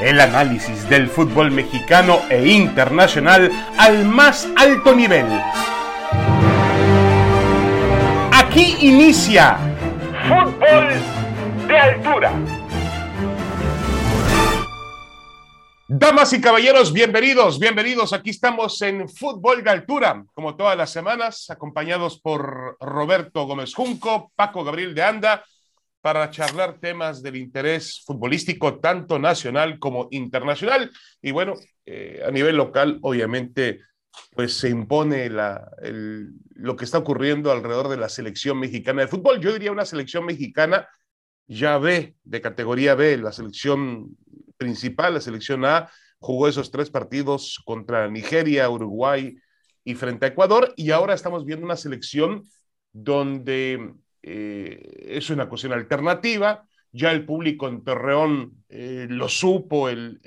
El análisis del fútbol mexicano e internacional al más alto nivel. Aquí inicia Fútbol de Altura. Damas y caballeros, bienvenidos, bienvenidos. Aquí estamos en Fútbol de Altura, como todas las semanas, acompañados por Roberto Gómez Junco, Paco Gabriel de Anda para charlar temas del interés futbolístico, tanto nacional como internacional. Y bueno, eh, a nivel local, obviamente, pues se impone la, lo que está ocurriendo alrededor de la selección mexicana de fútbol. Yo diría una selección mexicana ya B, de categoría B, la selección principal, la selección A, jugó esos tres partidos contra Nigeria, Uruguay y frente a Ecuador, y ahora estamos viendo una selección donde eh, es una cuestión alternativa. Ya el público en Torreón eh, lo supo el,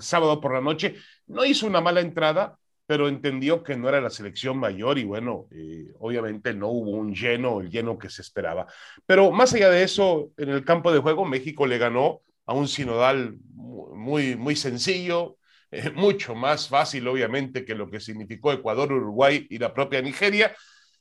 sábado por la noche. No hizo una mala entrada, pero entendió que no era la selección mayor y bueno, eh, obviamente no hubo un lleno, el lleno que se esperaba. Pero más allá de eso, en el campo de juego, México le ganó a un sinodal muy, muy sencillo, mucho más fácil, obviamente, que lo que significó Ecuador, Uruguay y la propia Nigeria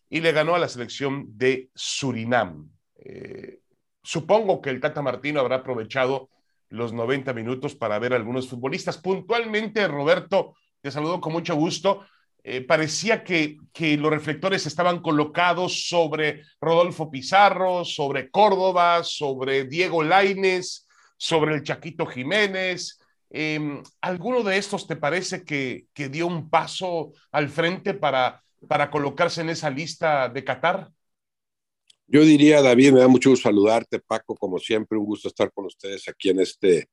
y le ganó a la selección de Surinam. Eh, supongo que el Tata Martino habrá aprovechado los 90 minutos para ver a algunos futbolistas. Puntualmente, Roberto, te saludo con mucho gusto. Eh, parecía que, que, los reflectores estaban colocados sobre Rodolfo Pizarro, sobre Córdoba, sobre Diego Laines, sobre el Chaquito Jiménez. Em, ¿Alguno de estos te parece que, que dio un paso al frente para para colocarse en esa lista de Qatar? Yo diría, David, me da mucho gusto saludarte, Paco, como siempre, un gusto estar con ustedes aquí en este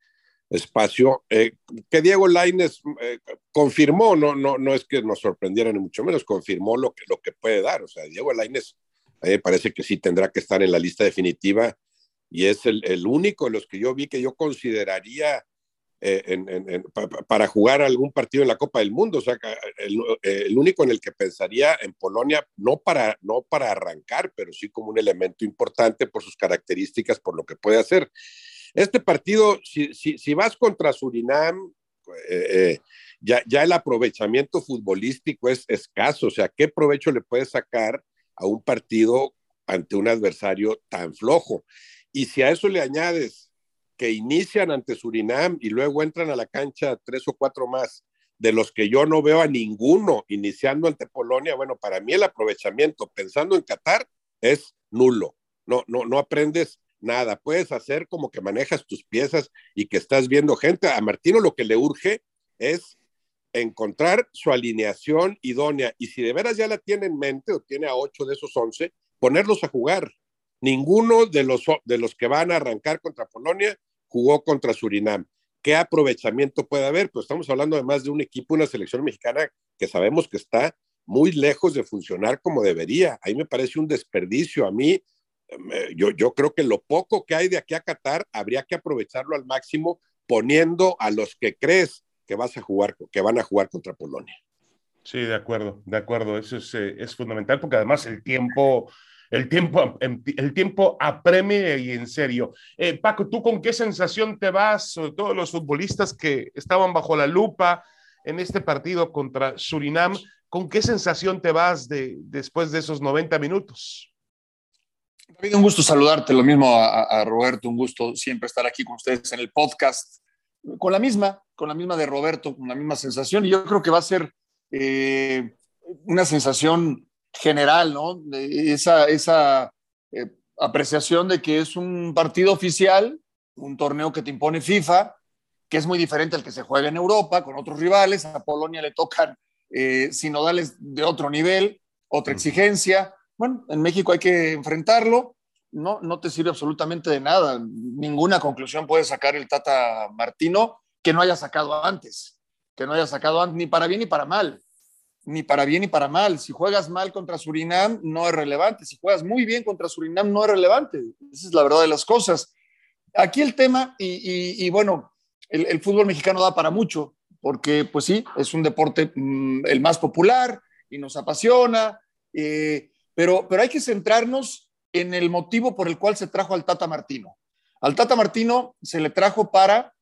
espacio. Eh, que Diego Laines eh, confirmó, no, no, no es que nos sorprendiera ni mucho menos, confirmó lo que, lo que puede dar. O sea, Diego Laines eh, parece que sí tendrá que estar en la lista definitiva y es el, el único de los que yo vi que yo consideraría eh, para jugar algún partido en la Copa del Mundo. O sea, el, único en el que pensaría en Polonia, no para, no para arrancar, pero sí como un elemento importante por sus características, por lo que puede hacer. Este partido, si, si, vas contra Surinam, eh, eh, ya, ya el aprovechamiento futbolístico es escaso. O sea, ¿qué provecho le puedes sacar a un partido ante un adversario tan flojo? Y si a eso le añades que inician ante Surinam y luego entran a la cancha tres o cuatro más, de los que yo no veo a ninguno iniciando ante Polonia, bueno, para mí el aprovechamiento pensando en Qatar es nulo. No, no, no aprendes nada. Puedes hacer como que manejas tus piezas y que estás viendo gente. A Martino lo que le urge es encontrar su alineación idónea y si de veras ya la tiene en mente o tiene a ocho de esos once, ponerlos a jugar. Ninguno de los, de los que van a arrancar contra Polonia jugó contra Surinam. ¿Qué aprovechamiento puede haber? Pues estamos hablando además de un equipo, una selección mexicana que sabemos que está muy lejos de funcionar como debería. Ahí me parece un desperdicio. A mí, yo, yo creo que lo poco que hay de aquí a Qatar habría que aprovecharlo al máximo poniendo a los que crees que vas a jugar, que van a jugar contra Polonia. Sí, de acuerdo, de acuerdo. Eso es, eh, es fundamental porque además el tiempo el tiempo, em, el tiempo apremia y en serio. Eh, Paco, ¿tú con qué sensación te vas, sobre todo los futbolistas que estaban bajo la lupa en este partido contra Surinam, con qué sensación te vas de, después de esos 90 minutos? David, un gusto saludarte, lo mismo a, Roberto, un gusto siempre estar aquí con ustedes en el podcast, con la misma, con la misma de Roberto, con la misma sensación, y yo creo que va a ser eh, una sensación general, ¿no? Esa, esa eh, apreciación de que es un partido oficial, un torneo que te impone FIFA, que es muy diferente al que se juega en Europa con otros rivales. A Polonia le tocan eh, sinodales de otro nivel, otra exigencia. Bueno, en México hay que enfrentarlo. No, no te sirve absolutamente de nada. Ninguna conclusión puede sacar el Tata Martino que no haya sacado antes, que no haya sacado antes, ni para bien ni para mal ni para bien ni para mal. Si juegas mal contra Surinam, no es relevante. Si juegas muy bien contra Surinam, no es relevante. Esa es la verdad de las cosas. Aquí el tema, y, bueno, el, fútbol mexicano da para mucho, porque pues sí, es un deporte mm, el más popular y nos apasiona, eh, pero, pero hay que centrarnos en el motivo por el cual se trajo al Tata Martino. Al Tata Martino se le trajo para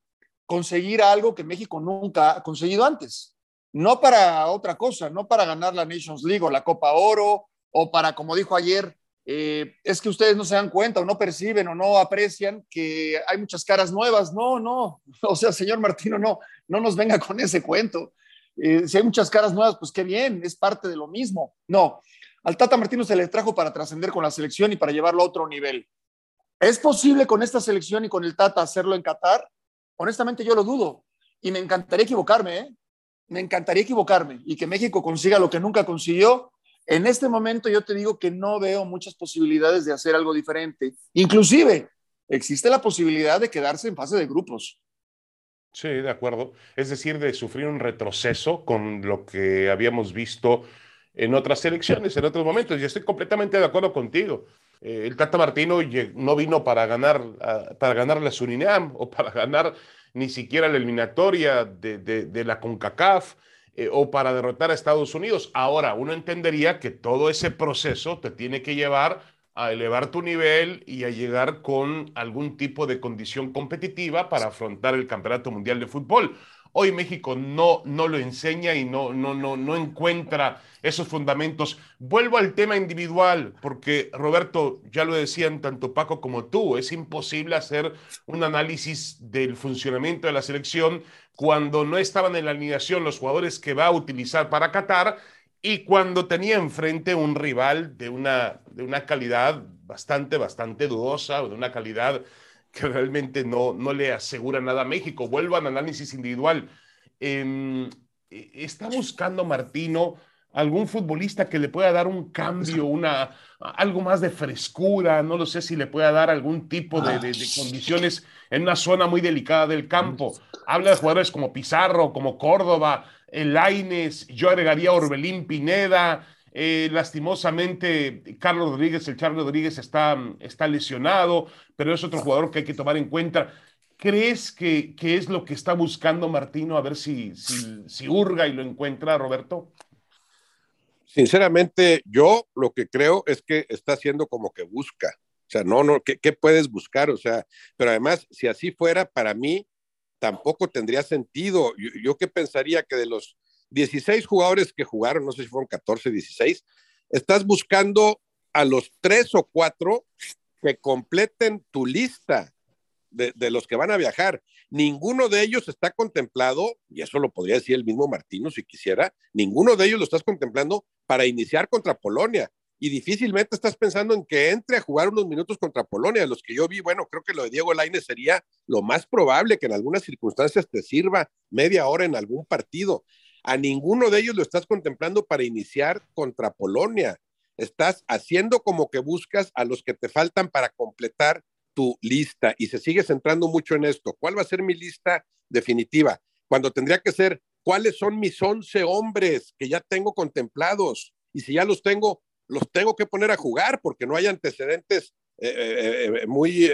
conseguir algo que México nunca ha conseguido antes. No para otra cosa, no para ganar la Nations League o la Copa Oro, o para, como dijo ayer, eh, es que ustedes no se dan cuenta o no perciben o no aprecian que hay muchas caras nuevas. No, no. O sea, señor Martino, no, no nos venga con ese cuento. Eh, si hay muchas caras nuevas, pues qué bien, es parte de lo mismo. No, al Tata Martino se le trajo para trascender con la selección y para llevarlo a otro nivel. ¿Es posible con esta selección y con el Tata hacerlo en Qatar? Honestamente yo lo dudo y me encantaría equivocarme, ¿eh? Me encantaría equivocarme y que México consiga lo que nunca consiguió. En este momento yo te digo que no veo muchas posibilidades de hacer algo diferente. Inclusive existe la posibilidad de quedarse en fase de grupos. Sí, de acuerdo. Es decir, de sufrir un retroceso con lo que habíamos visto en otras elecciones, en otros momentos. Y estoy completamente de acuerdo contigo. Eh, el Tata Martino no vino para ganar, para ganar la Surinam o para ganar ni siquiera la eliminatoria de, la CONCACAF eh, o para derrotar a Estados Unidos. Ahora, uno entendería que todo ese proceso te tiene que llevar a elevar tu nivel y a llegar con algún tipo de condición competitiva para afrontar el Campeonato Mundial de Fútbol. Hoy México no, no lo enseña y no, no, no, no encuentra esos fundamentos. Vuelvo al tema individual, porque Roberto, ya lo decían tanto Paco como tú, es imposible hacer un análisis del funcionamiento de la selección cuando no estaban en la alineación los jugadores que va a utilizar para Qatar y cuando tenía enfrente un rival de una, de una calidad bastante, bastante dudosa, de una calidad que realmente no, no le asegura nada a México. Vuelvo al análisis individual. Em, e, ¿Está buscando Martino algún futbolista que le pueda dar un cambio, una, algo más de frescura? No lo sé si le pueda dar algún tipo de, de, condiciones en una zona muy delicada del campo. Habla de jugadores como Pizarro, como Córdoba, el Laines, yo agregaría Orbelín Pineda, eh, lastimosamente, Carlos Rodríguez, el Charles Rodríguez está, está lesionado, pero es otro jugador que hay que tomar en cuenta. ¿Crees que, es lo que está buscando Martino? A ver si, si, hurga y lo encuentra, Roberto. Sinceramente, yo lo que creo es que está haciendo como que busca. O sea, no, no, ¿qué, puedes buscar? O sea, pero además, si así fuera, para mí tampoco tendría sentido. Yo, yo pensaría que de los 16 jugadores que jugaron, no sé si fueron 14, 16, estás buscando a los tres o cuatro que completen tu lista de, de, los que van a viajar. Ninguno de ellos está contemplado, y eso lo podría decir el mismo Martino si quisiera, ninguno de ellos lo estás contemplando para iniciar contra Polonia. Y difícilmente estás pensando en que entre a jugar unos minutos contra Polonia. Los que yo vi, bueno, creo que lo de Diego Laine sería lo más probable que en algunas circunstancias te sirva media hora en algún partido. A ninguno de ellos lo estás contemplando para iniciar contra Polonia. Estás haciendo como que buscas a los que te faltan para completar tu lista y se sigue centrando mucho en esto. ¿Cuál va a ser mi lista definitiva? Cuando tendría que ser, ¿cuáles son mis 11 hombres que ya tengo contemplados? Y si ya los tengo, los tengo que poner a jugar porque no hay antecedentes eh, eh, eh, muy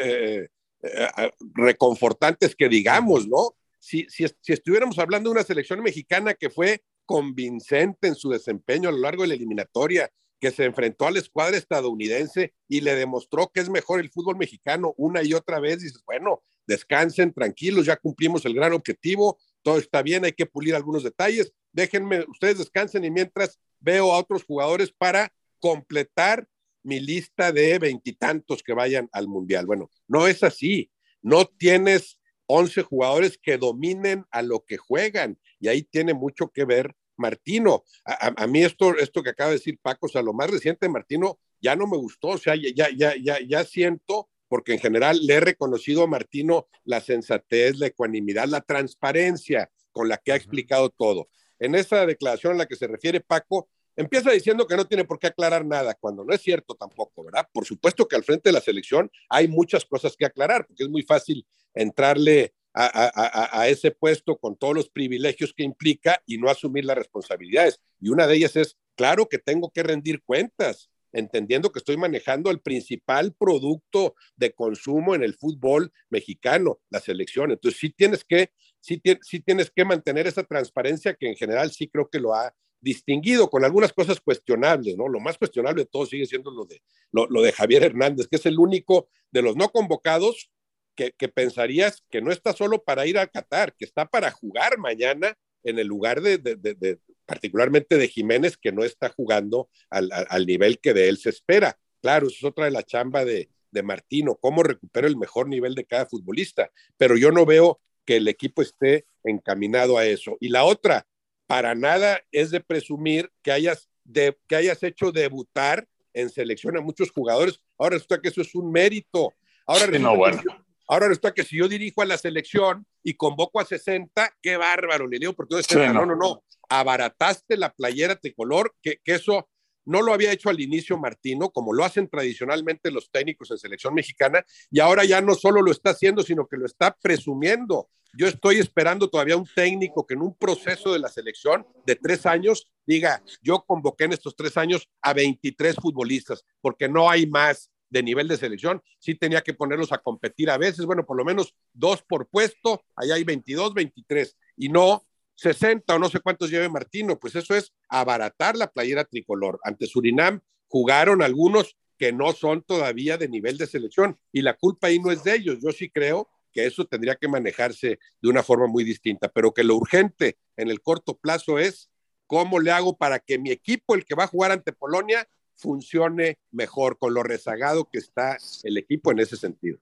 reconfortantes que digamos, ¿no? Si, si, estuviéramos hablando de una selección mexicana que fue convincente en su desempeño a lo largo de la eliminatoria, que se enfrentó a la escuadra estadounidense y le demostró que es mejor el fútbol mexicano una y otra vez, dices, bueno, descansen tranquilos, ya cumplimos el gran objetivo, todo está bien, hay que pulir algunos detalles, déjenme, ustedes descansen y mientras veo a otros jugadores para completar mi lista de veintitantos que vayan al Mundial. Bueno, no es así, no tienes 11 jugadores que dominen a lo que juegan. Y ahí tiene mucho que ver Martino. A, mí esto, esto que acaba de decir Paco, o sea, lo más reciente de Martino ya no me gustó, o sea, ya, ya, ya, ya siento, porque en general le he reconocido a Martino la sensatez, la ecuanimidad, la transparencia con la que ha explicado todo. En esa declaración a la que se refiere Paco, empieza diciendo que no tiene por qué aclarar nada, cuando no es cierto tampoco, ¿verdad? Por supuesto que al frente de la selección hay muchas cosas que aclarar, porque es muy fácil entrarle a, ese puesto con todos los privilegios que implica y no asumir las responsabilidades. Y una de ellas es, claro que tengo que rendir cuentas, entendiendo que estoy manejando el principal producto de consumo en el fútbol mexicano, la selección. Entonces sí tienes que, sí, tienes que mantener esa transparencia que en general sí creo que lo ha distinguido con algunas cosas cuestionables, ¿no? Lo más cuestionable de todo sigue siendo lo de, lo, de Javier Hernández, que es el único de los no convocados que, pensarías que no está solo para ir a Qatar, que está para jugar mañana en el lugar de, particularmente de Jiménez, que no está jugando al, al, nivel que de él se espera. Claro, eso es otra de la chamba de, de Martino, cómo recupera el mejor nivel de cada futbolista, pero yo no veo que el equipo esté encaminado a eso. Y la otra, para nada es de presumir que hayas, de, que hayas hecho debutar en selección a muchos jugadores. Ahora resulta que eso es un mérito. Ahora resulta, que, ahora resulta que si yo dirijo a la selección y convoco a 60, qué bárbaro, le digo, porque no. no, no, no, abarataste la playera tricolor, que, que eso no lo había hecho al inicio Martino, como lo hacen tradicionalmente los técnicos en selección mexicana, y ahora ya no solo lo está haciendo, sino que lo está presumiendo. Yo estoy esperando todavía un técnico que en un proceso de la selección de tres años diga, yo convoqué en estos tres años a 23 futbolistas, porque no hay más de nivel de selección, sí tenía que ponerlos a competir a veces, bueno, por lo menos dos por puesto, allá hay 22, 23, y no 60 o no sé cuántos lleve Martino, pues eso es abaratar la playera tricolor. Ante Surinam jugaron algunos que no son todavía de nivel de selección y la culpa ahí no es de ellos. Yo sí creo que eso tendría que manejarse de una forma muy distinta, pero que lo urgente en el corto plazo es cómo le hago para que mi equipo, el que va a jugar ante Polonia, funcione mejor con lo rezagado que está el equipo en ese sentido.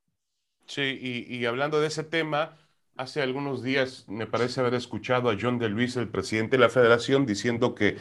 Sí, y, y hablando de ese tema, Hace algunos días me parece haber escuchado a John de Luis, el presidente de la federación, diciendo que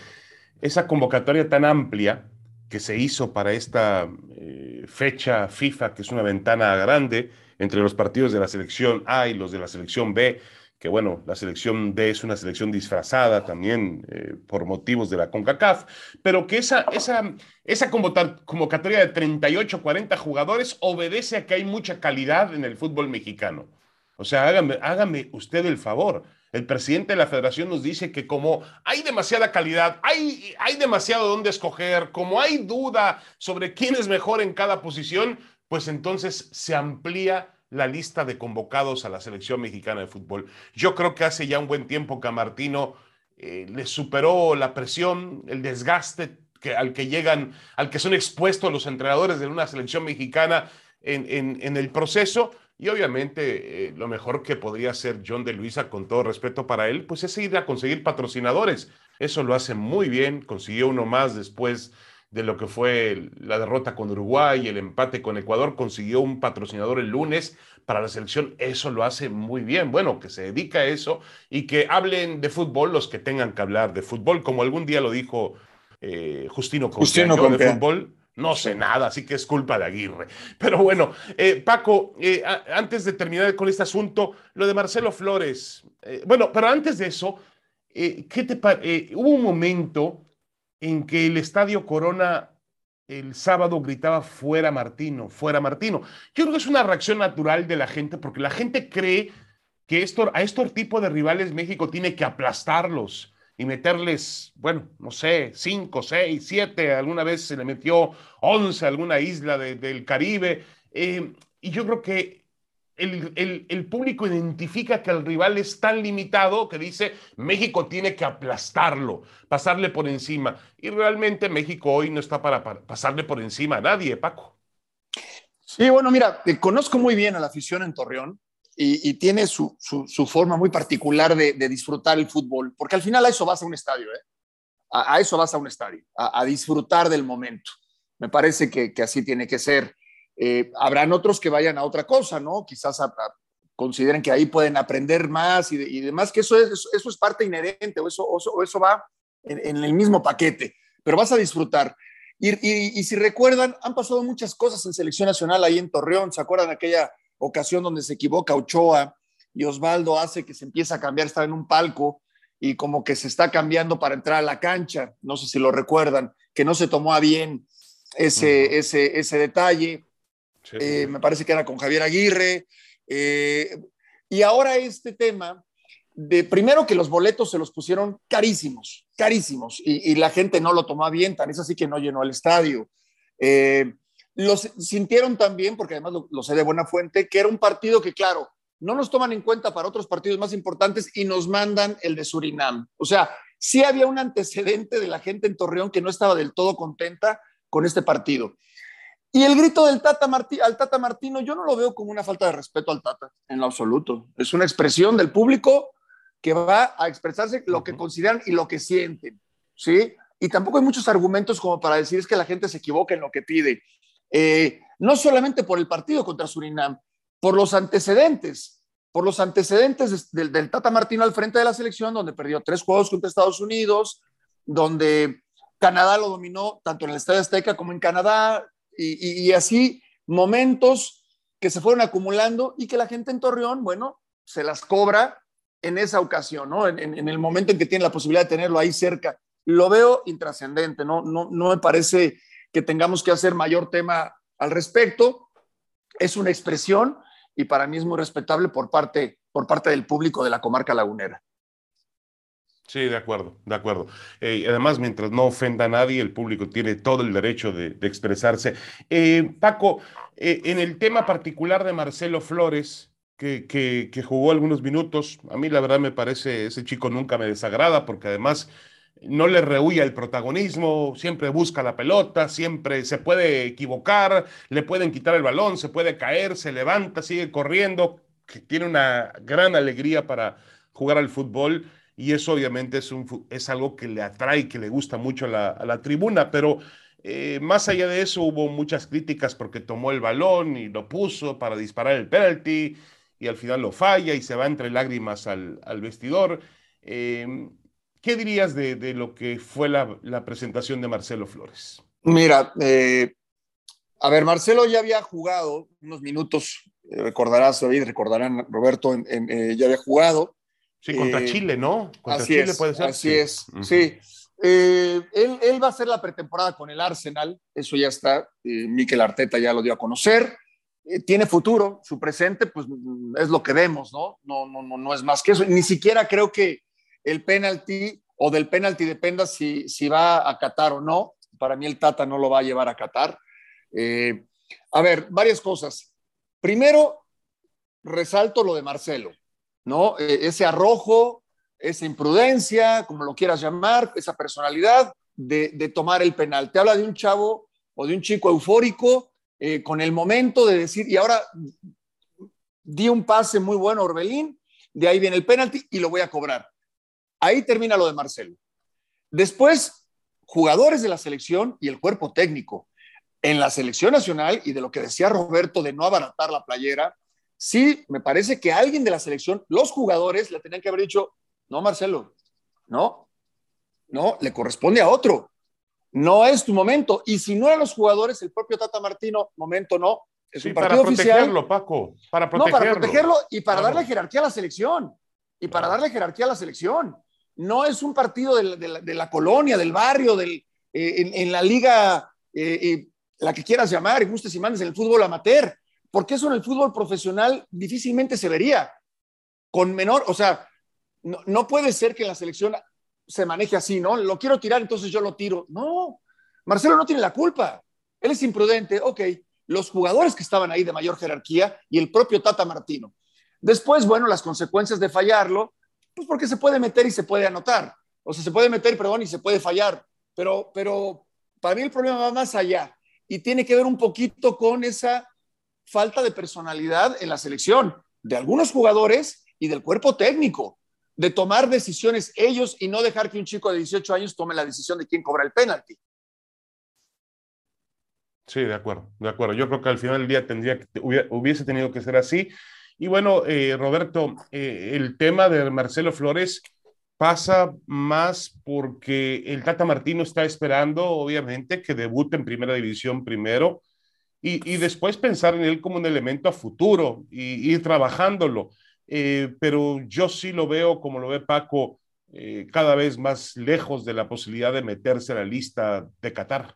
esa convocatoria tan amplia que se hizo para esta eh, fecha FIFA, que es una ventana grande entre los partidos de la selección A y los de la selección B, que bueno, la selección D es una selección disfrazada también eh, por motivos de la CONCACAF, pero que esa, esa, esa convocatoria de 38, 40 jugadores obedece a que hay mucha calidad en el fútbol mexicano. O sea, hágame, usted el favor. El presidente de la federación nos dice que como hay demasiada calidad, hay, hay demasiado donde escoger, como hay duda sobre quién es mejor en cada posición, pues entonces se amplía la lista de convocados a la selección mexicana de fútbol. Yo creo que hace ya un buen tiempo que a Martino eh, le superó la presión, el desgaste que, al que llegan, al que son expuestos los entrenadores de una selección mexicana en, en el proceso y obviamente eh, lo mejor que podría hacer John de Luisa, con todo respeto para él, pues es ir a conseguir patrocinadores. Eso lo hace muy bien, consiguió uno más después de lo que fue la derrota con Uruguay y el empate con Ecuador, consiguió un patrocinador el lunes para la selección, eso lo hace muy bien. Bueno, que se dedica a eso y que hablen de fútbol los que tengan que hablar de fútbol, como algún día lo dijo eh, Justino Justino de fútbol no sé nada, así que es culpa de Aguirre. Pero bueno, eh, Paco, eh, antes de terminar con este asunto, lo de Marcelo Flores. Eh, bueno, pero antes de eso, ¿qué te hubo un momento en que el Estadio Corona el sábado gritaba fuera Martino, fuera Martino. Yo creo que es una reacción natural de la gente porque la gente cree que esto, a estos tipos de rivales México tiene que aplastarlos y meterles, bueno, no sé, cinco, seis, siete, alguna vez se le metió once a alguna isla del Caribe. Eh, y yo creo que el, el, el, público identifica que el rival es tan limitado que dice México tiene que aplastarlo, pasarle por encima. Y realmente México hoy no está para, pasarle por encima a nadie, Paco. Sí, bueno, mira, conozco muy bien a la afición en Torreón y, tiene su, forma muy particular de, disfrutar el fútbol, porque al final a eso vas a un estadio, ¿eh? a, eso vas a un estadio, a, disfrutar del momento. Me parece que, así tiene que ser. Eh, habrán otros que vayan a otra cosa, ¿no? Quizás consideren que ahí pueden aprender más y, demás, que eso es, eso es parte inherente o eso, eso, va en, el mismo paquete, pero vas a disfrutar. Y, y, si recuerdan, han pasado muchas cosas en selección nacional ahí en Torreón. ¿Se acuerdan aquella ocasión donde se equivoca Ochoa y Osvaldo hace que se empiece a cambiar, está en un palco y como que se está cambiando para entrar a la cancha, no sé si lo recuerdan, que no se tomó a bien ese, ese, ese detalle, eh, me parece que era con Javier Aguirre, eh, y ahora este tema de primero que los boletos se los pusieron carísimos, carísimos, y, la gente no lo tomó a bien, tan es así que no llenó el estadio. Eh, los sintieron también, porque además lo, sé de buena fuente, que era un partido que, claro, no nos toman en cuenta para otros partidos más importantes y nos mandan el de Surinam. O sea, sí había un antecedente de la gente en Torreón que no estaba del todo contenta con este partido. Y el grito del Tata al Tata Martino, yo no lo veo como una falta de respeto al Tata, en lo absoluto. Es una expresión del público que va a expresarse lo que consideran y lo que sienten, ¿sí? Y tampoco hay muchos argumentos como para decir es que la gente se equivoca en lo que pide. Eh, no solamente por el partido contra Surinam, por los antecedentes, por los antecedentes del, Tata Martino al frente de la selección, donde perdió tres juegos contra Estados Unidos, donde Canadá lo dominó tanto en el Estadio Azteca como en Canadá, y, así momentos que se fueron acumulando y que la gente en Torreón, bueno, se las cobra en esa ocasión, ¿no? En, el momento en que tiene la posibilidad de tenerlo ahí cerca. Lo veo intrascendente, ¿no? No, no me parece que tengamos que hacer mayor tema al respecto. Es una expresión y para mí es muy respetable por parte, por parte del público de la comarca lagunera. Sí, de acuerdo, de acuerdo. Eh, además, mientras no ofenda a nadie, el público tiene todo el derecho de, expresarse. Eh, Paco, eh, en el tema particular de Marcelo Flores, que, que, jugó algunos minutos, a mí la verdad me parece, ese chico nunca me desagrada, porque además no le rehuye el protagonismo, siempre busca la pelota, siempre se puede equivocar, le pueden quitar el balón, se puede caer, se levanta, sigue corriendo, que tiene una gran alegría para jugar al fútbol y eso obviamente es, un, es algo que le atrae, que le gusta mucho a la, tribuna, pero eh, más allá de eso hubo muchas críticas porque tomó el balón y lo puso para disparar el penalti y al final lo falla y se va entre lágrimas al, vestidor. Em, ¿Qué dirías de, lo que fue la, presentación de Marcelo Flores? Mira, eh, a ver, Marcelo ya había jugado unos minutos, eh, recordarás, David, recordarán, Roberto, ya había jugado Sí, contra eh, Chile, ¿no? Contra así Chile es, puede ser. Así es, sí. Eh, él, va a hacer la pretemporada con el Arsenal, eso ya está, eh, Mikel Arteta ya lo dio a conocer, tiene futuro, su presente, pues es lo que vemos, ¿no? No, no, no, no es más que eso, ni siquiera creo que el penalti o del penalti dependa si, si va a Qatar o no, para mí el Tata no lo va a llevar a Qatar. a ver, varias cosas. Primero, resalto lo de Marcelo. ¿no? E, ese arrojo, esa imprudencia, como lo quieras llamar, esa personalidad de, tomar el penal. Te habla de un chavo o de un chico eufórico eh, con el momento de decir, y ahora di un pase muy bueno Orbelín, de ahí viene el penalti y lo voy a cobrar. Ahí termina lo de Marcelo. Después, jugadores de la selección y el cuerpo técnico. En la selección nacional, y de lo que decía Roberto de no abaratar la playera, sí, me parece que alguien de la selección, los jugadores, le tenían que haber dicho, no, Marcelo, no, no, le corresponde a otro. No es tu momento. Y si no eran los jugadores, el propio Tata Martino, momento no. Es un partido para protegerlo, Paco. Para protegerlo. No, para protegerlo y para darle jerarquía a la selección. Y para darle jerarquía a la selección. No es un partido de, la, colonia, del barrio, del, eh, en, la liga, eh, eh, la que quieras llamar, y gustes y mandes, en el fútbol amateur porque eso en el fútbol profesional difícilmente se vería. Con menor, o sea, no, puede ser que la selección se maneje así, ¿no? Lo quiero tirar, entonces yo lo tiro. No, Marcelo no tiene la culpa. Él es imprudente, ok. Los jugadores que estaban ahí de mayor jerarquía y el propio Tata Martino. Después, bueno, las consecuencias de fallarlo, pues porque se puede meter y se puede anotar. O sea, se puede meter, perdón, y se puede fallar. Pero, pero para mí el problema va más allá y tiene que ver un poquito con esa falta de personalidad en la selección de algunos jugadores y del cuerpo técnico, de tomar decisiones ellos y no dejar que un chico de 18 años tome la decisión de quién cobra el penalti. Sí, de acuerdo, de acuerdo. Yo creo que al final del día tendría hubiese tenido que ser así. Y bueno, eh, Roberto, eh, el tema de Marcelo Flores pasa más porque el Tata Martino está esperando, obviamente, que debute en primera división primero y, después pensar en él como un elemento a futuro y ir trabajándolo. Eh, pero yo sí lo veo, como lo ve Paco, cada vez más lejos de la posibilidad de meterse a la lista de Qatar.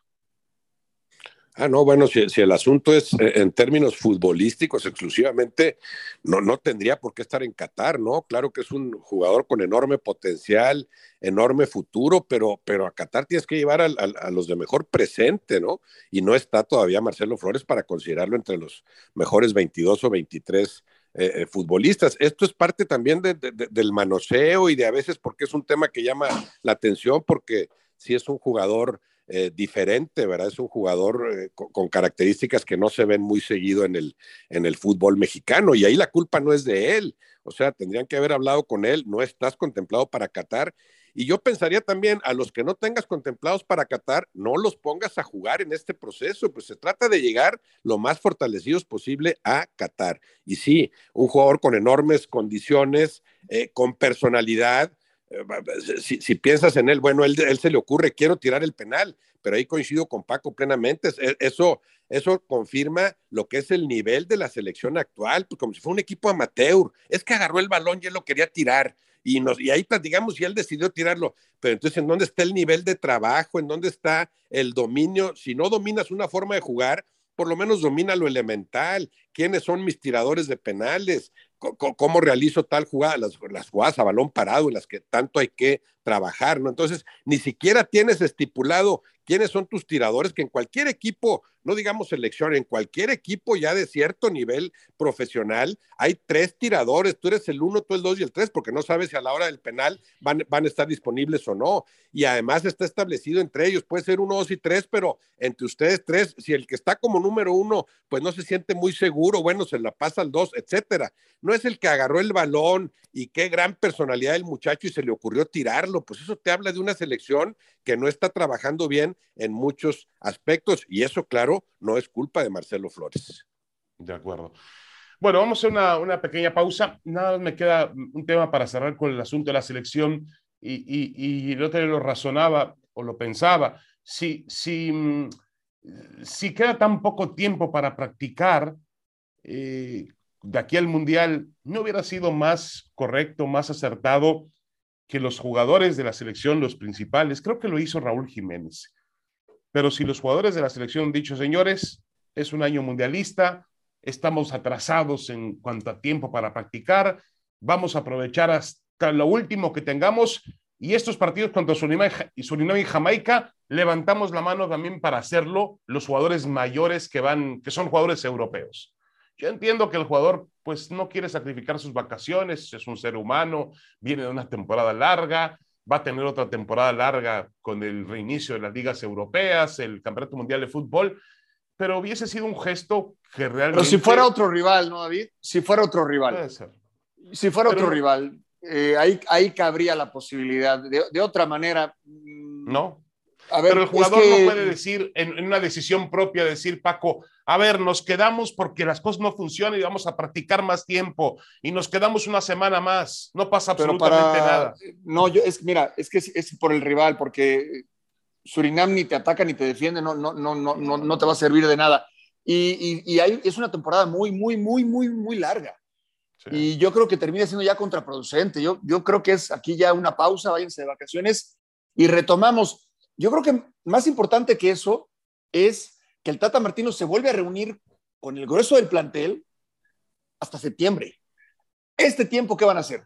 Ah, no, bueno, si, el asunto es eh, en términos futbolísticos exclusivamente, no, no tendría por qué estar en Qatar, ¿no? Claro que es un jugador con enorme potencial, enorme futuro, pero, pero a Qatar tienes que llevar a, los de mejor presente, ¿no? Y no está todavía Marcelo Flores para considerarlo entre los mejores 22 o 23 eh, eh, futbolistas. Esto es parte también del manoseo y de a veces porque es un tema que llama la atención, porque si es un jugador eh, diferente, ¿verdad? Es un jugador eh, con, características que no se ven muy seguido en el, en el fútbol mexicano y ahí la culpa no es de él. O sea, tendrían que haber hablado con él, no estás contemplado para Qatar. Y yo pensaría también a los que no tengas contemplados para Qatar, no los pongas a jugar en este proceso, pues se trata de llegar lo más fortalecidos posible a Qatar. Y sí, un jugador con enormes condiciones, eh, con personalidad, eh, si, piensas en él, bueno, él, él, se le ocurre, quiero tirar el penal, pero ahí coincido con Paco plenamente. Eso, eso confirma lo que es el nivel de la selección actual, pues como si fuera un equipo amateur. Es que agarró el balón y él lo quería tirar. Y, nos, y ahí platicamos y él decidió tirarlo. Pero entonces, ¿en dónde está el nivel de trabajo? ¿En dónde está el dominio? Si no dominas una forma de jugar, por lo menos domina lo elemental. ¿Quiénes son mis tiradores de penales? Cómo realizo tal jugada, las, jugadas a balón parado las que tanto hay que trabajar, ¿no? Entonces, ni siquiera tienes estipulado quiénes son tus tiradores, que en cualquier equipo, no digamos selección, en cualquier equipo ya de cierto nivel profesional, hay tres tiradores, tú eres el uno, tú el dos y el tres, porque no sabes si a la hora del penal van, van a estar disponibles o no. Y además está establecido entre ellos, puede ser uno, dos y tres, pero entre ustedes tres, si el que está como número uno, pues no se siente muy seguro, bueno, se la pasa al dos, etcétera. No es el que agarró el balón y qué gran personalidad del muchacho y se le ocurrió tirarlo, pues eso te habla de una selección que no está trabajando bien en muchos aspectos y eso, claro, no es culpa de Marcelo Flores. De acuerdo. Bueno, vamos a hacer una, pequeña pausa. Nada me queda un tema para cerrar con el asunto de la selección y, y, y el otro lo razonaba o lo pensaba. Si, si, mm, si queda tan poco tiempo para practicar, eh, de aquí al Mundial, ¿no hubiera sido más correcto, más acertado que los jugadores de la selección, los principales, creo que lo hizo Raúl Jiménez. Pero si los jugadores de la selección han dicho, señores, es un año mundialista, estamos atrasados en cuanto a tiempo para practicar, vamos a aprovechar hasta lo último que tengamos y estos partidos contra Surinam y Jamaica, levantamos la mano también para hacerlo los jugadores mayores que van, que son jugadores europeos. Yo entiendo que el jugador pues no quiere sacrificar sus vacaciones, es un ser humano, viene de una temporada larga, va a tener otra temporada larga con el reinicio de las ligas europeas, el Campeonato Mundial de Fútbol, pero hubiese sido un gesto que realmente... Pero si fuera otro rival, ¿no, David? Si fuera otro rival. Puede ser. Si fuera otro rival, eh, ahí, ahí cabría la posibilidad. De, de otra manera... Mm, no, pero el jugador no puede decir, en, una decisión propia, decir, Paco, a ver, nos quedamos porque las cosas no funcionan y vamos a practicar más tiempo y nos quedamos una semana más. No pasa absolutamente nada. No, yo, es, mira, es que es, por el rival, porque Surinam ni te ataca ni te defiende, no, no, no, no, no, no te va a servir de nada. Y, y, es una temporada muy, muy, muy, muy, muy larga. Y yo creo que termina siendo ya contraproducente. Yo, yo creo que es aquí ya una pausa, váyanse de vacaciones y retomamos yo creo que más importante que eso es que el Tata Martino se vuelve a reunir con el grueso del plantel hasta septiembre. ¿Este tiempo qué van a hacer?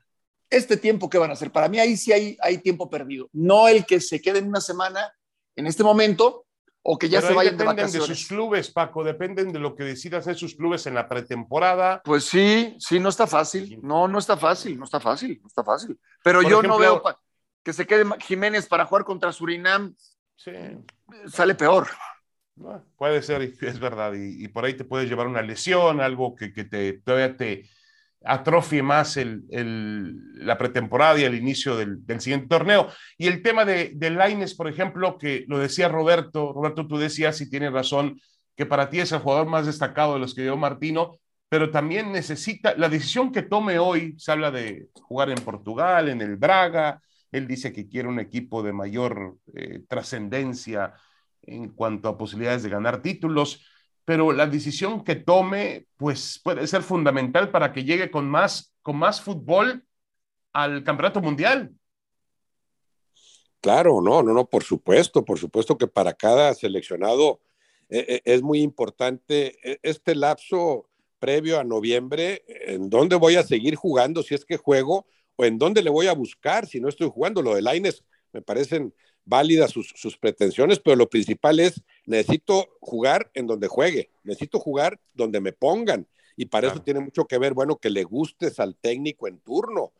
¿Este tiempo qué van a hacer? Para mí ahí sí hay, hay tiempo perdido. No el que se quede en una semana en este momento o que ya se vayan de vacaciones. Dependen de sus clubes, Paco, dependen de lo que decidan hacer sus clubes en la pretemporada. Pues sí, sí, no está fácil. No, no está fácil, no está fácil, no está fácil. Pero yo no veo que se quede Jiménez para jugar contra Surinam, sale peor. puede ser, es verdad, y, por ahí te puedes llevar una lesión, algo que, te, todavía te atrofie más el, la pretemporada y el inicio del, siguiente torneo. Y el tema de, de Laines, por ejemplo, que lo decía Roberto, Roberto, tú decías, y tienes razón, que para ti es el jugador más destacado de los que dio Martino, pero también necesita, la decisión que tome hoy, se habla de jugar en Portugal, en el Braga, él dice que quiere un equipo de mayor eh, trascendencia en cuanto a posibilidades de ganar títulos, pero la decisión que tome, pues puede ser fundamental para que llegue con más, con más fútbol al campeonato mundial. Claro, no, no, no, por supuesto, por supuesto que para cada seleccionado eh, eh, es muy importante este lapso previo a noviembre, en dónde voy a seguir jugando si es que juego, en dónde le voy a buscar si no estoy jugando. Lo de Laines me parecen válidas sus, pretensiones, pero lo principal es, necesito jugar en donde juegue, necesito jugar donde me pongan. Y para eso tiene mucho que ver, bueno, que le gustes al técnico en turno,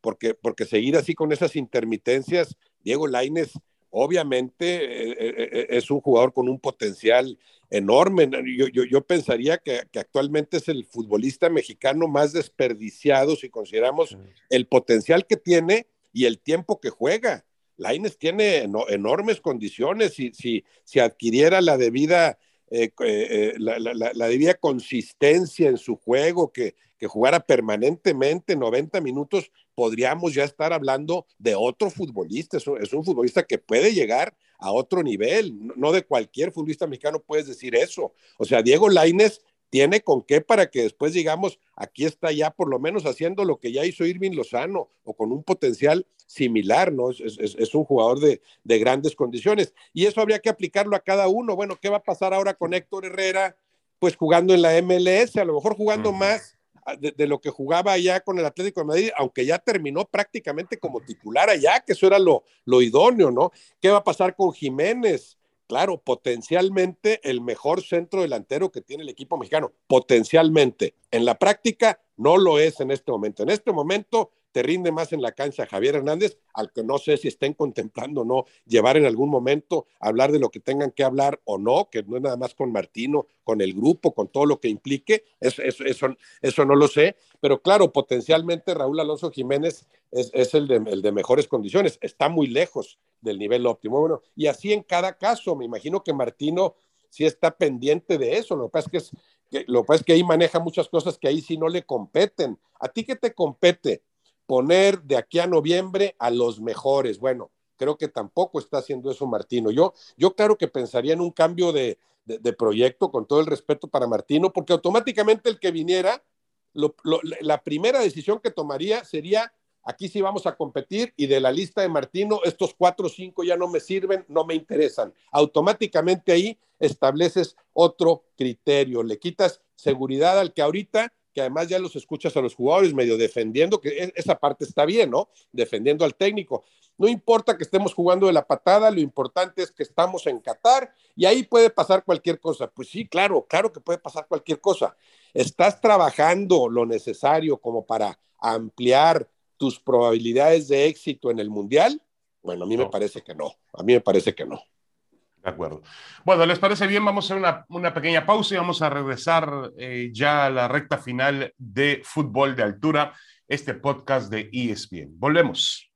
porque, porque seguir así con esas intermitencias, Diego Laines obviamente eh, eh, eh, es un jugador con un potencial enorme. Yo, pensaría que, actualmente es el futbolista mexicano más desperdiciado si consideramos el potencial que tiene y el tiempo que juega. Laines tiene enormes condiciones y si, si adquiriera la debida, la, debida consistencia en su juego, que, que jugara permanentemente 90 minutos, podríamos ya estar hablando de otro futbolista. Es un, futbolista que puede llegar a otro nivel. No de cualquier futbolista mexicano puedes decir eso. O sea, Diego Laines tiene con qué para que después digamos, aquí está ya por lo menos haciendo lo que ya hizo Irving Lozano o con un potencial similar, ¿no? Es, un jugador de, de, grandes condiciones. Y eso habría que aplicarlo a cada uno. Bueno, ¿qué va a pasar ahora con Héctor Herrera? Pues jugando en la MLS, a lo mejor jugando más de, lo que jugaba allá con el Atlético de Madrid, aunque ya terminó prácticamente como titular allá, que eso era lo, lo idóneo, ¿no? ¿Qué va a pasar con Jiménez? Claro, potencialmente el mejor centro delantero que tiene el equipo mexicano, potencialmente. En la práctica no lo es en este momento. En este momento te rinde más en la cancha Javier Hernández, al que no sé si estén contemplando o no llevar en algún momento, hablar de lo que tengan que hablar o no, que no es nada más con Martino, con el grupo, con todo lo que implique, eso, eso, eso, no lo sé, pero claro, potencialmente Raúl Alonso Jiménez es, el, de, mejores condiciones, está muy lejos del nivel óptimo. Bueno, y así en cada caso, me imagino que Martino sí está pendiente de eso, lo que es que, lo que pasa es que ahí maneja muchas cosas que ahí sí no le competen. ¿A ti qué te compete? Poner de aquí a noviembre a los mejores. Bueno, creo que tampoco está haciendo eso Martino. Yo, yo claro que pensaría en un cambio de, proyecto, con todo el respeto para Martino, porque automáticamente el que viniera, la primera decisión que tomaría sería, aquí sí vamos a competir y de la lista de Martino, estos cuatro o cinco ya no me sirven, no me interesan. Automáticamente ahí estableces otro criterio, le quitas seguridad al que ahorita que además ya los escuchas a los jugadores medio defendiendo, que e, esa parte está bien, ¿no? Defendiendo al técnico. No importa que estemos jugando de la patada, lo importante es que estamos en Qatar y ahí puede pasar cualquier cosa. Pues sí, claro, claro que puede pasar cualquier cosa. ¿Estás trabajando lo necesario como para ampliar tus probabilidades de éxito en el Mundial? Bueno, a mí me parece que no, a mí me parece que no. De acuerdo. Bueno, ¿les parece bien? Vamos a hacer una, pequeña pausa y vamos a regresar eh, ya a la recta final de Fútbol de Altura, este podcast de ESPN. Volvemos.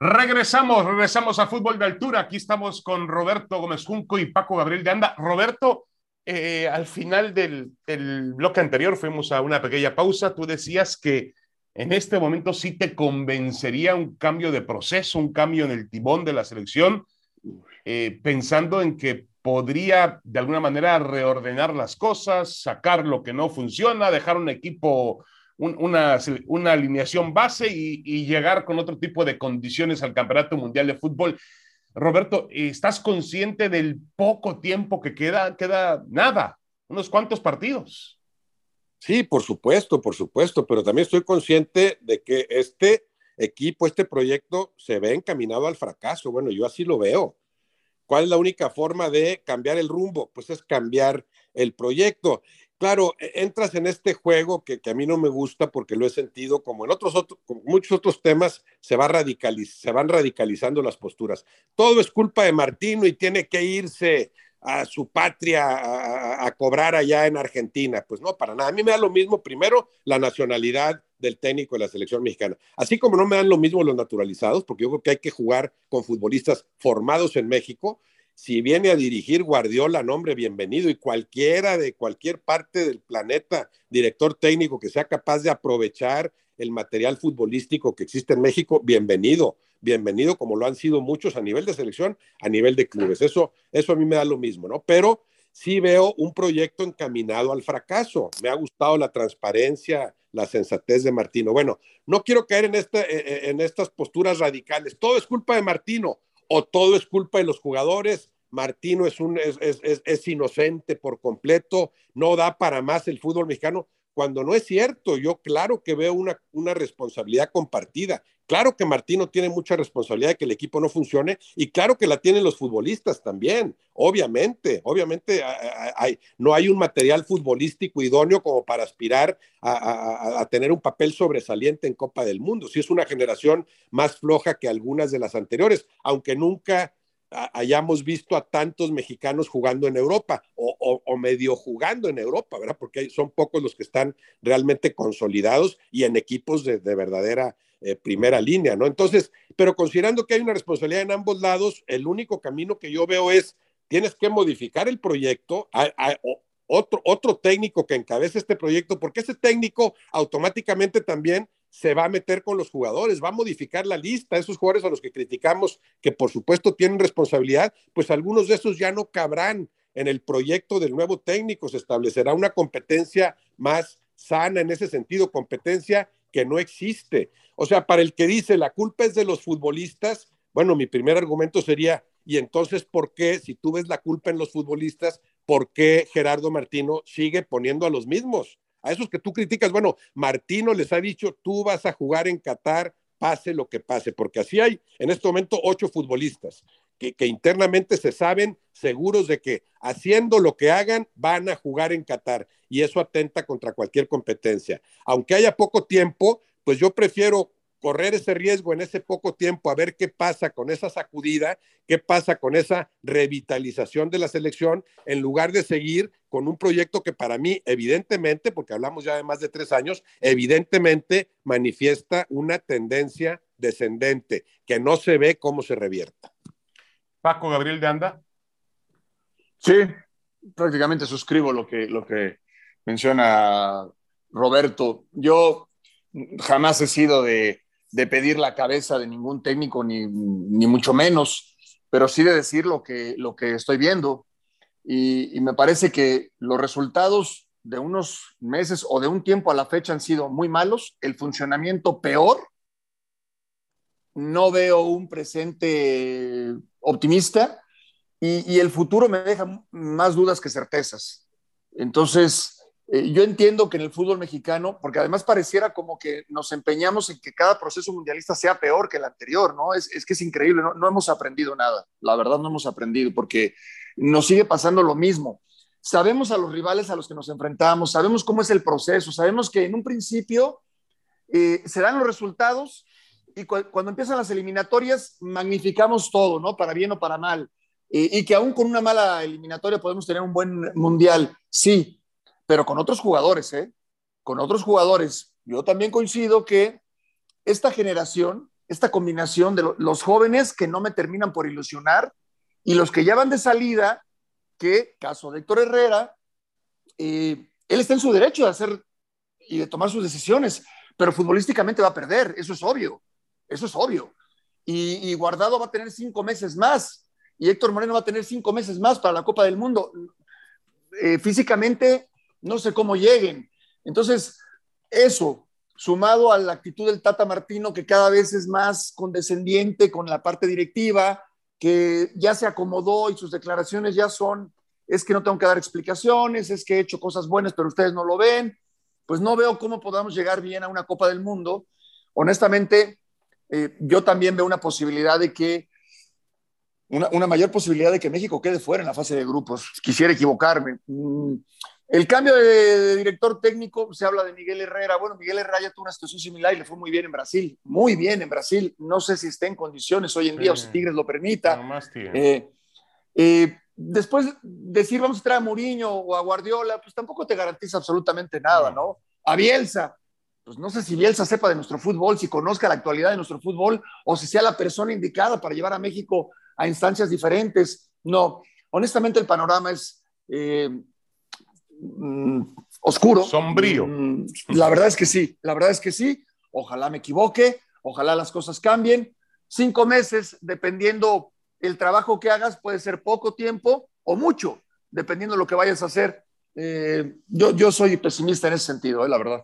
Regresamos, regresamos a Fútbol de Altura. Aquí estamos con Roberto Gómez Junco y Paco Gabriel de Anda. Roberto, eh, al final del, del bloque anterior fuimos a una pequeña pausa. Tú decías que en este momento sí te convencería un cambio de proceso, un cambio en el timón de la selección, eh, pensando en que podría de alguna manera reordenar las cosas, sacar lo que no funciona, dejar un equipo, una, alineación base y, llegar con otro tipo de condiciones al Campeonato Mundial de Fútbol. Roberto, ¿estás consciente del poco tiempo que queda? Queda nada, unos cuantos partidos. Sí, por supuesto, por supuesto, pero también estoy consciente de que este equipo, este proyecto se ve encaminado al fracaso. Bueno, yo así lo veo. ¿Cuál es la única forma de cambiar el rumbo? Pues es cambiar el proyecto. Claro, e, entras en este juego que, a mí no me gusta porque lo he sentido como en otros, muchos otros temas se, va se van radicalizando las posturas. Todo es culpa de Martino y tiene que irse a su patria a, cobrar allá en Argentina. Pues no, para nada. A mí me da lo mismo, primero, la nacionalidad del técnico de la selección mexicana. Así como no me dan lo mismo los naturalizados, porque yo creo que hay que jugar con futbolistas formados en México. Si viene a dirigir Guardiola, nombre bienvenido, y cualquiera de cualquier parte del planeta, director técnico que sea capaz de aprovechar el material futbolístico que existe en México, bienvenido bienvenido, como lo han sido muchos a nivel de selección, a nivel de clubes. Eso, eso a mí me da lo mismo, ¿no? Pero sí veo un proyecto encaminado al fracaso. Me ha gustado la transparencia, la sensatez de Martino. Bueno, no quiero caer en, este, e, e, en estas posturas radicales. Todo es culpa de Martino o todo es culpa de los jugadores. Martino es, un, es, es, es inocente por completo, no da para más el fútbol mexicano. Cuando no es cierto. Yo claro que veo una, una responsabilidad compartida. Claro que Martino tiene mucha responsabilidad de que el equipo no funcione y claro que la tienen los futbolistas también, obviamente, obviamente hay, no hay un material futbolístico idóneo como para aspirar a, a, tener un papel sobresaliente en Copa del Mundo. Si es una generación más floja que algunas de las anteriores, aunque nunca hayamos visto a tantos mexicanos jugando en Europa o, medio jugando en Europa, ¿verdad? Porque son pocos los que están realmente consolidados y en equipos de, verdadera eh, primera línea, ¿no? Entonces, pero considerando que hay una responsabilidad en ambos lados, el único camino que yo veo es, tienes que modificar el proyecto, otro, otro técnico que encabece este proyecto, porque ese técnico automáticamente también se va a meter con los jugadores, va a modificar la lista, esos jugadores a los que criticamos, que por supuesto tienen responsabilidad, pues algunos de esos ya no cabrán en el proyecto del nuevo técnico, se establecerá una competencia más sana en ese sentido, competencia que no existe. O sea, para el que dice la culpa es de los futbolistas, bueno, mi primer argumento sería, y entonces, ¿por qué, si tú ves la culpa en los futbolistas, por qué Gerardo Martino sigue poniendo a los mismos? A esos que tú criticas, bueno, Martino les ha dicho, tú vas a jugar en Qatar, pase lo que pase, porque así hay en este momento ocho futbolistas que, internamente se saben seguros de que haciendo lo que hagan van a jugar en Qatar y eso atenta contra cualquier competencia. Aunque haya poco tiempo, pues yo prefiero correr ese riesgo en ese poco tiempo, a ver qué pasa con esa sacudida, qué pasa con esa revitalización de la selección, en lugar de seguir con un proyecto que para mí, evidentemente, porque hablamos ya de más de tres años, evidentemente manifiesta una tendencia descendente que no se ve cómo se revierta. Paco Gabriel de Anda. Sí, prácticamente suscribo lo que, lo que menciona Roberto. Yo jamás he sido de, de pedir la cabeza de ningún técnico, ni, ni mucho menos, pero sí de decir lo que, lo que estoy viendo. Y, me parece que los resultados de unos meses o de un tiempo a la fecha han sido muy malos, el funcionamiento peor. No veo un presente optimista y, y el futuro me deja más dudas que certezas. Entonces, eh, yo entiendo que en el fútbol mexicano, porque además pareciera como que nos empeñamos en que cada proceso mundialista sea peor que el anterior, ¿no? Es, es que es increíble, no, hemos aprendido nada, la verdad no hemos aprendido, porque nos sigue pasando lo mismo. Sabemos a los rivales a los que nos enfrentamos, sabemos cómo es el proceso, sabemos que en un principio eh, se dan los resultados y cu cuando empiezan las eliminatorias magnificamos todo, ¿no? Para bien o para mal. Eh, y que aún con una mala eliminatoria podemos tener un buen mundial, sí, pero con otros jugadores, ¿eh? Con otros jugadores. Yo también coincido que esta generación, esta combinación de los jóvenes que no me terminan por ilusionar y los que ya van de salida, que, caso de Héctor Herrera, eh, él está en su derecho de hacer y de tomar sus decisiones, pero futbolísticamente va a perder, eso es obvio, eso es obvio. Y, y, Guardado va a tener cinco meses más, y Héctor Moreno va a tener cinco meses más para la Copa del Mundo. Eh, físicamente no sé cómo lleguen. Entonces, eso, sumado a la actitud del Tata Martino, que cada vez es más condescendiente con la parte directiva, que ya se acomodó y sus declaraciones ya son, es que no tengo que dar explicaciones, es que he hecho cosas buenas, pero ustedes no lo ven, pues no veo cómo podamos llegar bien a una Copa del Mundo. Honestamente, eh, yo también veo una posibilidad de que, una, una, mayor posibilidad de que México quede fuera en la fase de grupos. Quisiera equivocarme. El cambio de, director técnico, se habla de Miguel Herrera. Bueno, Miguel Herrera ya tuvo una situación similar y le fue muy bien en Brasil. Muy bien en Brasil. No sé si está en condiciones hoy en día o si Tigres lo permita. Eh, eh, después decir vamos a traer a Mourinho o a Guardiola, pues tampoco te garantiza absolutamente nada, ¿no? A Bielsa, pues no sé si Bielsa sepa de nuestro fútbol, si conozca la actualidad de nuestro fútbol o si sea la persona indicada para llevar a México a instancias diferentes. No, honestamente el panorama es eh, Mm, oscuro. Sombrío. Mm, la verdad es que sí, la verdad es que sí. Ojalá me equivoque, ojalá las cosas cambien. Cinco meses, dependiendo el trabajo que hagas, puede ser poco tiempo o mucho, dependiendo de lo que vayas a hacer. Eh, yo, yo soy pesimista en ese sentido, eh, la verdad.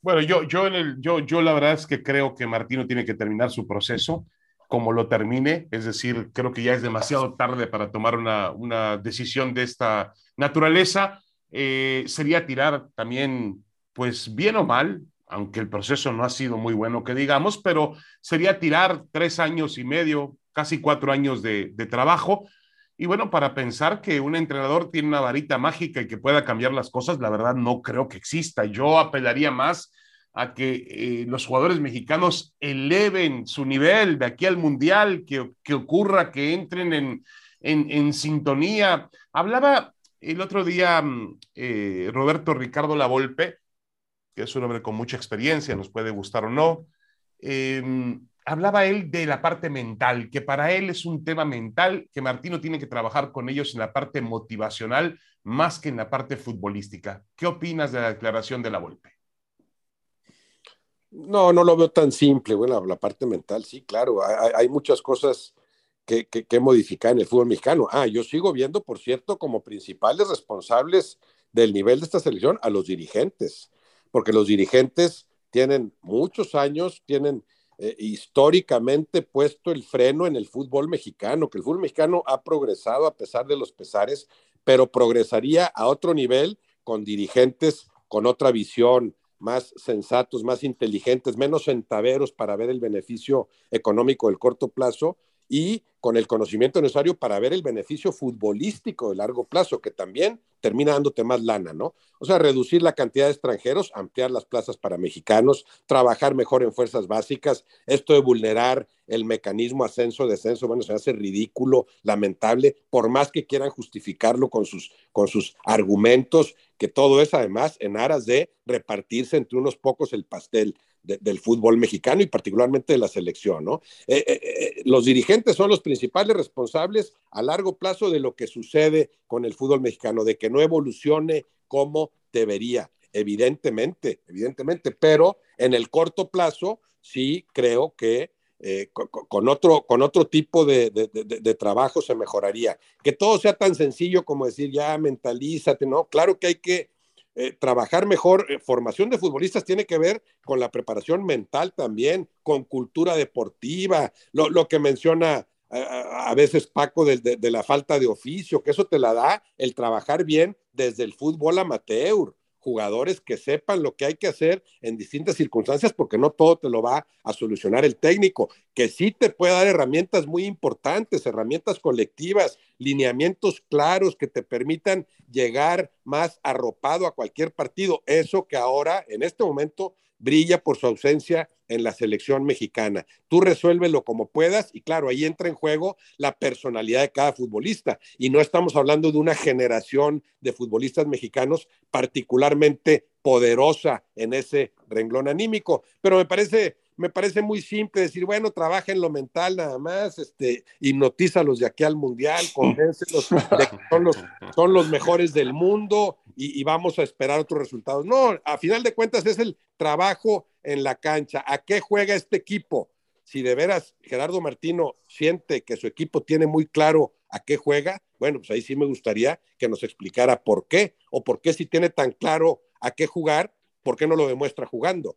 Bueno, yo, yo, en el, yo, yo la verdad es que creo que Martino tiene que terminar su proceso como lo termine, es decir, creo que ya es demasiado tarde para tomar una, una decisión de esta naturaleza. eh, sería tirar también, pues bien o mal, aunque el proceso no ha sido muy bueno que digamos, pero sería tirar tres años y medio, casi cuatro años de, trabajo. Y bueno, para pensar que un entrenador tiene una varita mágica y que pueda cambiar las cosas, la verdad no creo que exista. Yo apelaría más a que eh, los jugadores mexicanos eleven su nivel de aquí al Mundial, que, que ocurra, que entren en, en, sintonía. Hablaba el otro día mm, eh, Roberto Ricardo Lavolpe, que es un hombre con mucha experiencia, nos puede gustar o no. Em, hablaba él de la parte mental, que para él es un tema mental, que Martino tiene que trabajar con ellos en la parte motivacional más que en la parte futbolística. ¿Qué opinas de la declaración de la Volpe? No, no lo veo tan simple. Bueno, la parte mental, sí, claro. Hay, muchas cosas que, que, modificar en el fútbol mexicano. Ah, yo sigo viendo, por cierto, como principales responsables del nivel de esta selección a los dirigentes, porque los dirigentes tienen muchos años, tienen eh, históricamente puesto el freno en el fútbol mexicano, que el fútbol mexicano ha progresado a pesar de los pesares, pero progresaría a otro nivel con dirigentes con otra visión, más sensatos, más inteligentes, menos centaveros para ver el beneficio económico del corto plazo y con el conocimiento necesario para ver el beneficio futbolístico de largo plazo, que también termina dándote más lana, ¿no? O sea, reducir la cantidad de extranjeros, ampliar las plazas para mexicanos, trabajar mejor en fuerzas básicas, esto de vulnerar el mecanismo ascenso-descenso, bueno, se hace ridículo, lamentable, por más que quieran justificarlo con sus, con sus argumentos, que todo es además en aras de repartirse entre unos pocos el pastel del fútbol mexicano y particularmente de la selección, ¿no? Eh, eh, eh, los dirigentes son los principales responsables a largo plazo de lo que sucede con el fútbol mexicano, de que no evolucione como debería, evidentemente, evidentemente, pero en el corto plazo sí creo que con, otro, con otro tipo de, de, trabajo se mejoraría. Que todo sea tan sencillo como decir, ya mentalízate, ¿no? Claro que hay que eh, trabajar mejor. Eh, formación de futbolistas tiene que ver con la preparación mental también, con cultura deportiva, lo, que menciona a, veces Paco de, la falta de oficio, que eso te la da el trabajar bien desde el fútbol amateur jugadores que sepan lo que hay que hacer en distintas circunstancias, porque no todo te lo va a solucionar el técnico, que sí te puede dar herramientas muy importantes, herramientas colectivas, lineamientos claros que te permitan llegar más arropado a cualquier partido. Eso que ahora, en este momento, brilla por su ausencia en la selección mexicana. Tú resuélvelo como puedas y claro, ahí entra en juego la personalidad de cada futbolista. Y no estamos hablando de una generación de futbolistas mexicanos particularmente poderosa en ese renglón anímico, pero me parece me parece muy simple decir, bueno, trabaja en lo mental nada más, este, hipnotízalos de aquí al mundial, convéncelos de que son los, son los mejores del mundo y, vamos a esperar otros resultados. No, a final de cuentas es el trabajo en la cancha. ¿A qué juega este equipo? Si de veras Gerardo Martino siente que su equipo tiene muy claro a qué juega, bueno, pues ahí sí me gustaría que nos explicara por qué, o por qué si tiene tan claro a qué jugar, ¿por qué no lo demuestra jugando?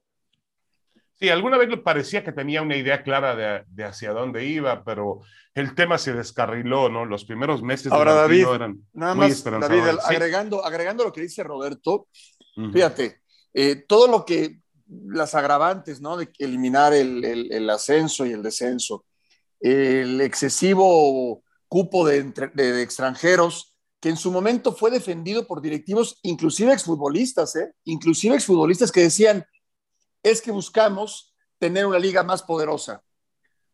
Sí, alguna vez le parecía que tenía una idea clara de, hacia dónde iba, pero el tema se descarriló, ¿no? Los primeros meses Ahora, de David, eran nada más, David, agregando, agregando lo que dice Roberto, fíjate, eh, todo lo que, las agravantes, ¿no? De eliminar el, el, ascenso y el descenso, el excesivo cupo de, de, extranjeros, que en su momento fue defendido por directivos, inclusive exfutbolistas, ¿eh? Inclusive exfutbolistas que decían, es que buscamos tener una liga más poderosa.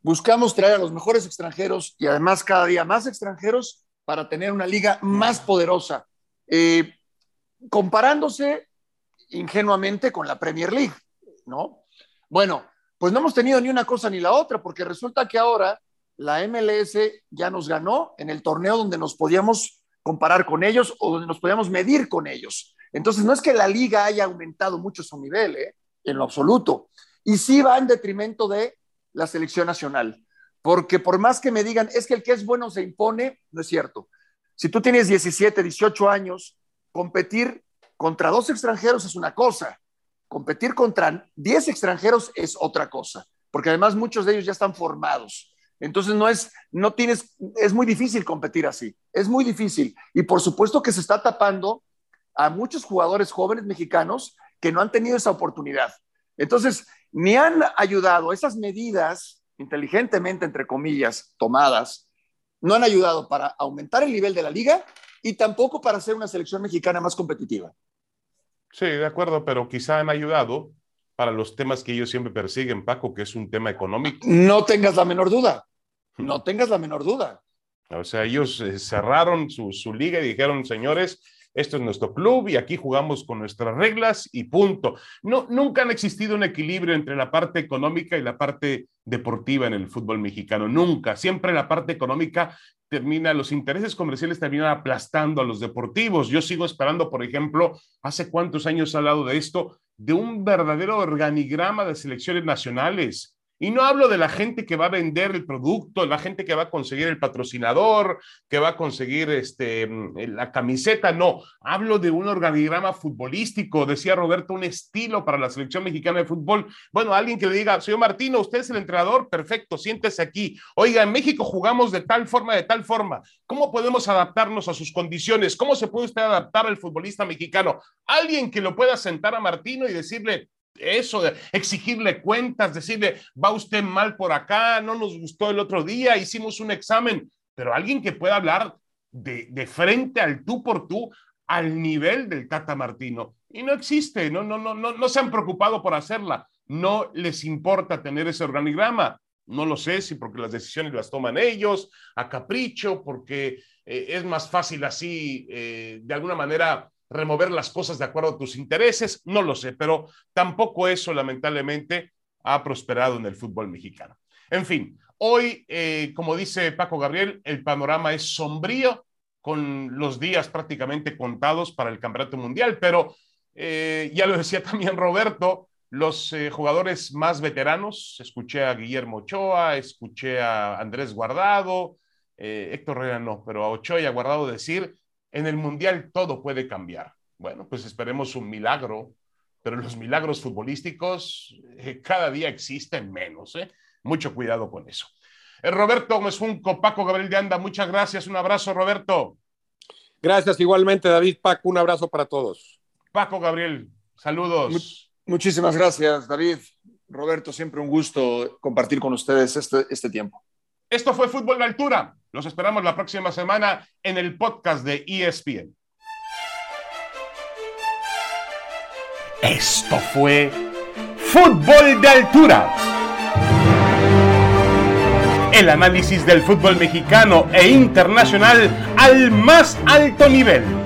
Buscamos traer a los mejores extranjeros y además cada día más extranjeros para tener una liga más poderosa, eh, comparándose ingenuamente con la Premier League, ¿no? Bueno, pues no hemos tenido ni una cosa ni la otra, porque resulta que ahora la MLS ya nos ganó en el torneo donde nos podíamos comparar con ellos o donde nos podíamos medir con ellos. Entonces, no es que la liga haya aumentado mucho su nivel, ¿eh? En lo absoluto. Y sí va en detrimento de la selección nacional, porque por más que me digan, es que el que es bueno se impone, no es cierto. Si tú tienes 17, 18 años, competir contra dos extranjeros es una cosa, competir contra 10 extranjeros es otra cosa, porque además muchos de ellos ya están formados. Entonces no es, no tienes, es muy difícil competir así, es muy difícil. Y por supuesto que se está tapando a muchos jugadores jóvenes mexicanos que no han tenido esa oportunidad. Entonces, ni han ayudado esas medidas inteligentemente, entre comillas, tomadas, no han ayudado para aumentar el nivel de la liga y tampoco para hacer una selección mexicana más competitiva. Sí, de acuerdo, pero quizá han ayudado para los temas que ellos siempre persiguen, Paco, que es un tema económico. No tengas la menor duda, no tengas la menor duda. O sea, ellos eh, cerraron su, su liga y dijeron, señores, esto es nuestro club y aquí jugamos con nuestras reglas y punto. No, nunca han existido un equilibrio entre la parte económica y la parte deportiva en el fútbol mexicano, nunca. Siempre la parte económica termina, los intereses comerciales terminan aplastando a los deportivos. Yo sigo esperando, por ejemplo, hace cuántos años ha hablado de esto, de un verdadero organigrama de selecciones nacionales y no hablo de la gente que va a vender el producto, la gente que va a conseguir el patrocinador, que va a conseguir este, mm, la camiseta, no. Hablo de un organigrama futbolístico, decía Roberto, un estilo para la selección mexicana de fútbol. Bueno, alguien que le diga, señor Martino, usted es el entrenador, perfecto, siéntese aquí. Oiga, en México jugamos de tal forma, de tal forma. ¿Cómo podemos adaptarnos a sus condiciones? ¿Cómo se puede usted adaptar al futbolista mexicano? Alguien que lo pueda sentar a Martino y decirle, eso, de exigirle cuentas, decirle, va usted mal por acá, no nos gustó el otro día, hicimos un examen, pero alguien que pueda hablar de, de frente al tú por tú al nivel del Tata Martino. Y no existe, no, no, no, no, no se han preocupado por hacerla, no les importa tener ese organigrama. No lo sé si porque las decisiones las toman ellos, a capricho, porque eh, es más fácil así, eh, de alguna manera, remover las cosas de acuerdo a tus intereses, no lo sé, pero tampoco eso lamentablemente ha prosperado en el fútbol mexicano. En fin, hoy, eh, como dice Paco Gabriel, el panorama es sombrío, con los días prácticamente contados para el Campeonato Mundial, pero eh, ya lo decía también Roberto, los eh, jugadores más veteranos, escuché a Guillermo Ochoa, escuché a Andrés Guardado, Héctor Herrera no, pero a Ochoa y a Guardado decir en el Mundial todo puede cambiar. Bueno, pues esperemos un milagro, pero los milagros futbolísticos eh, cada día existen menos. ¿eh? Mucho cuidado con eso. Eh, Roberto Gómez Junco, Paco Gabriel de Anda, muchas gracias. Un abrazo, Roberto. Gracias igualmente, David. Paco, un abrazo para todos. Paco Gabriel, saludos. muchísimas gracias, David. Roberto, siempre un gusto compartir con ustedes este, este tiempo. Esto fue Fútbol de Altura. Los esperamos la próxima semana en el podcast de ESPN. Esto fue Fútbol de Altura. El análisis del fútbol mexicano e internacional al más alto nivel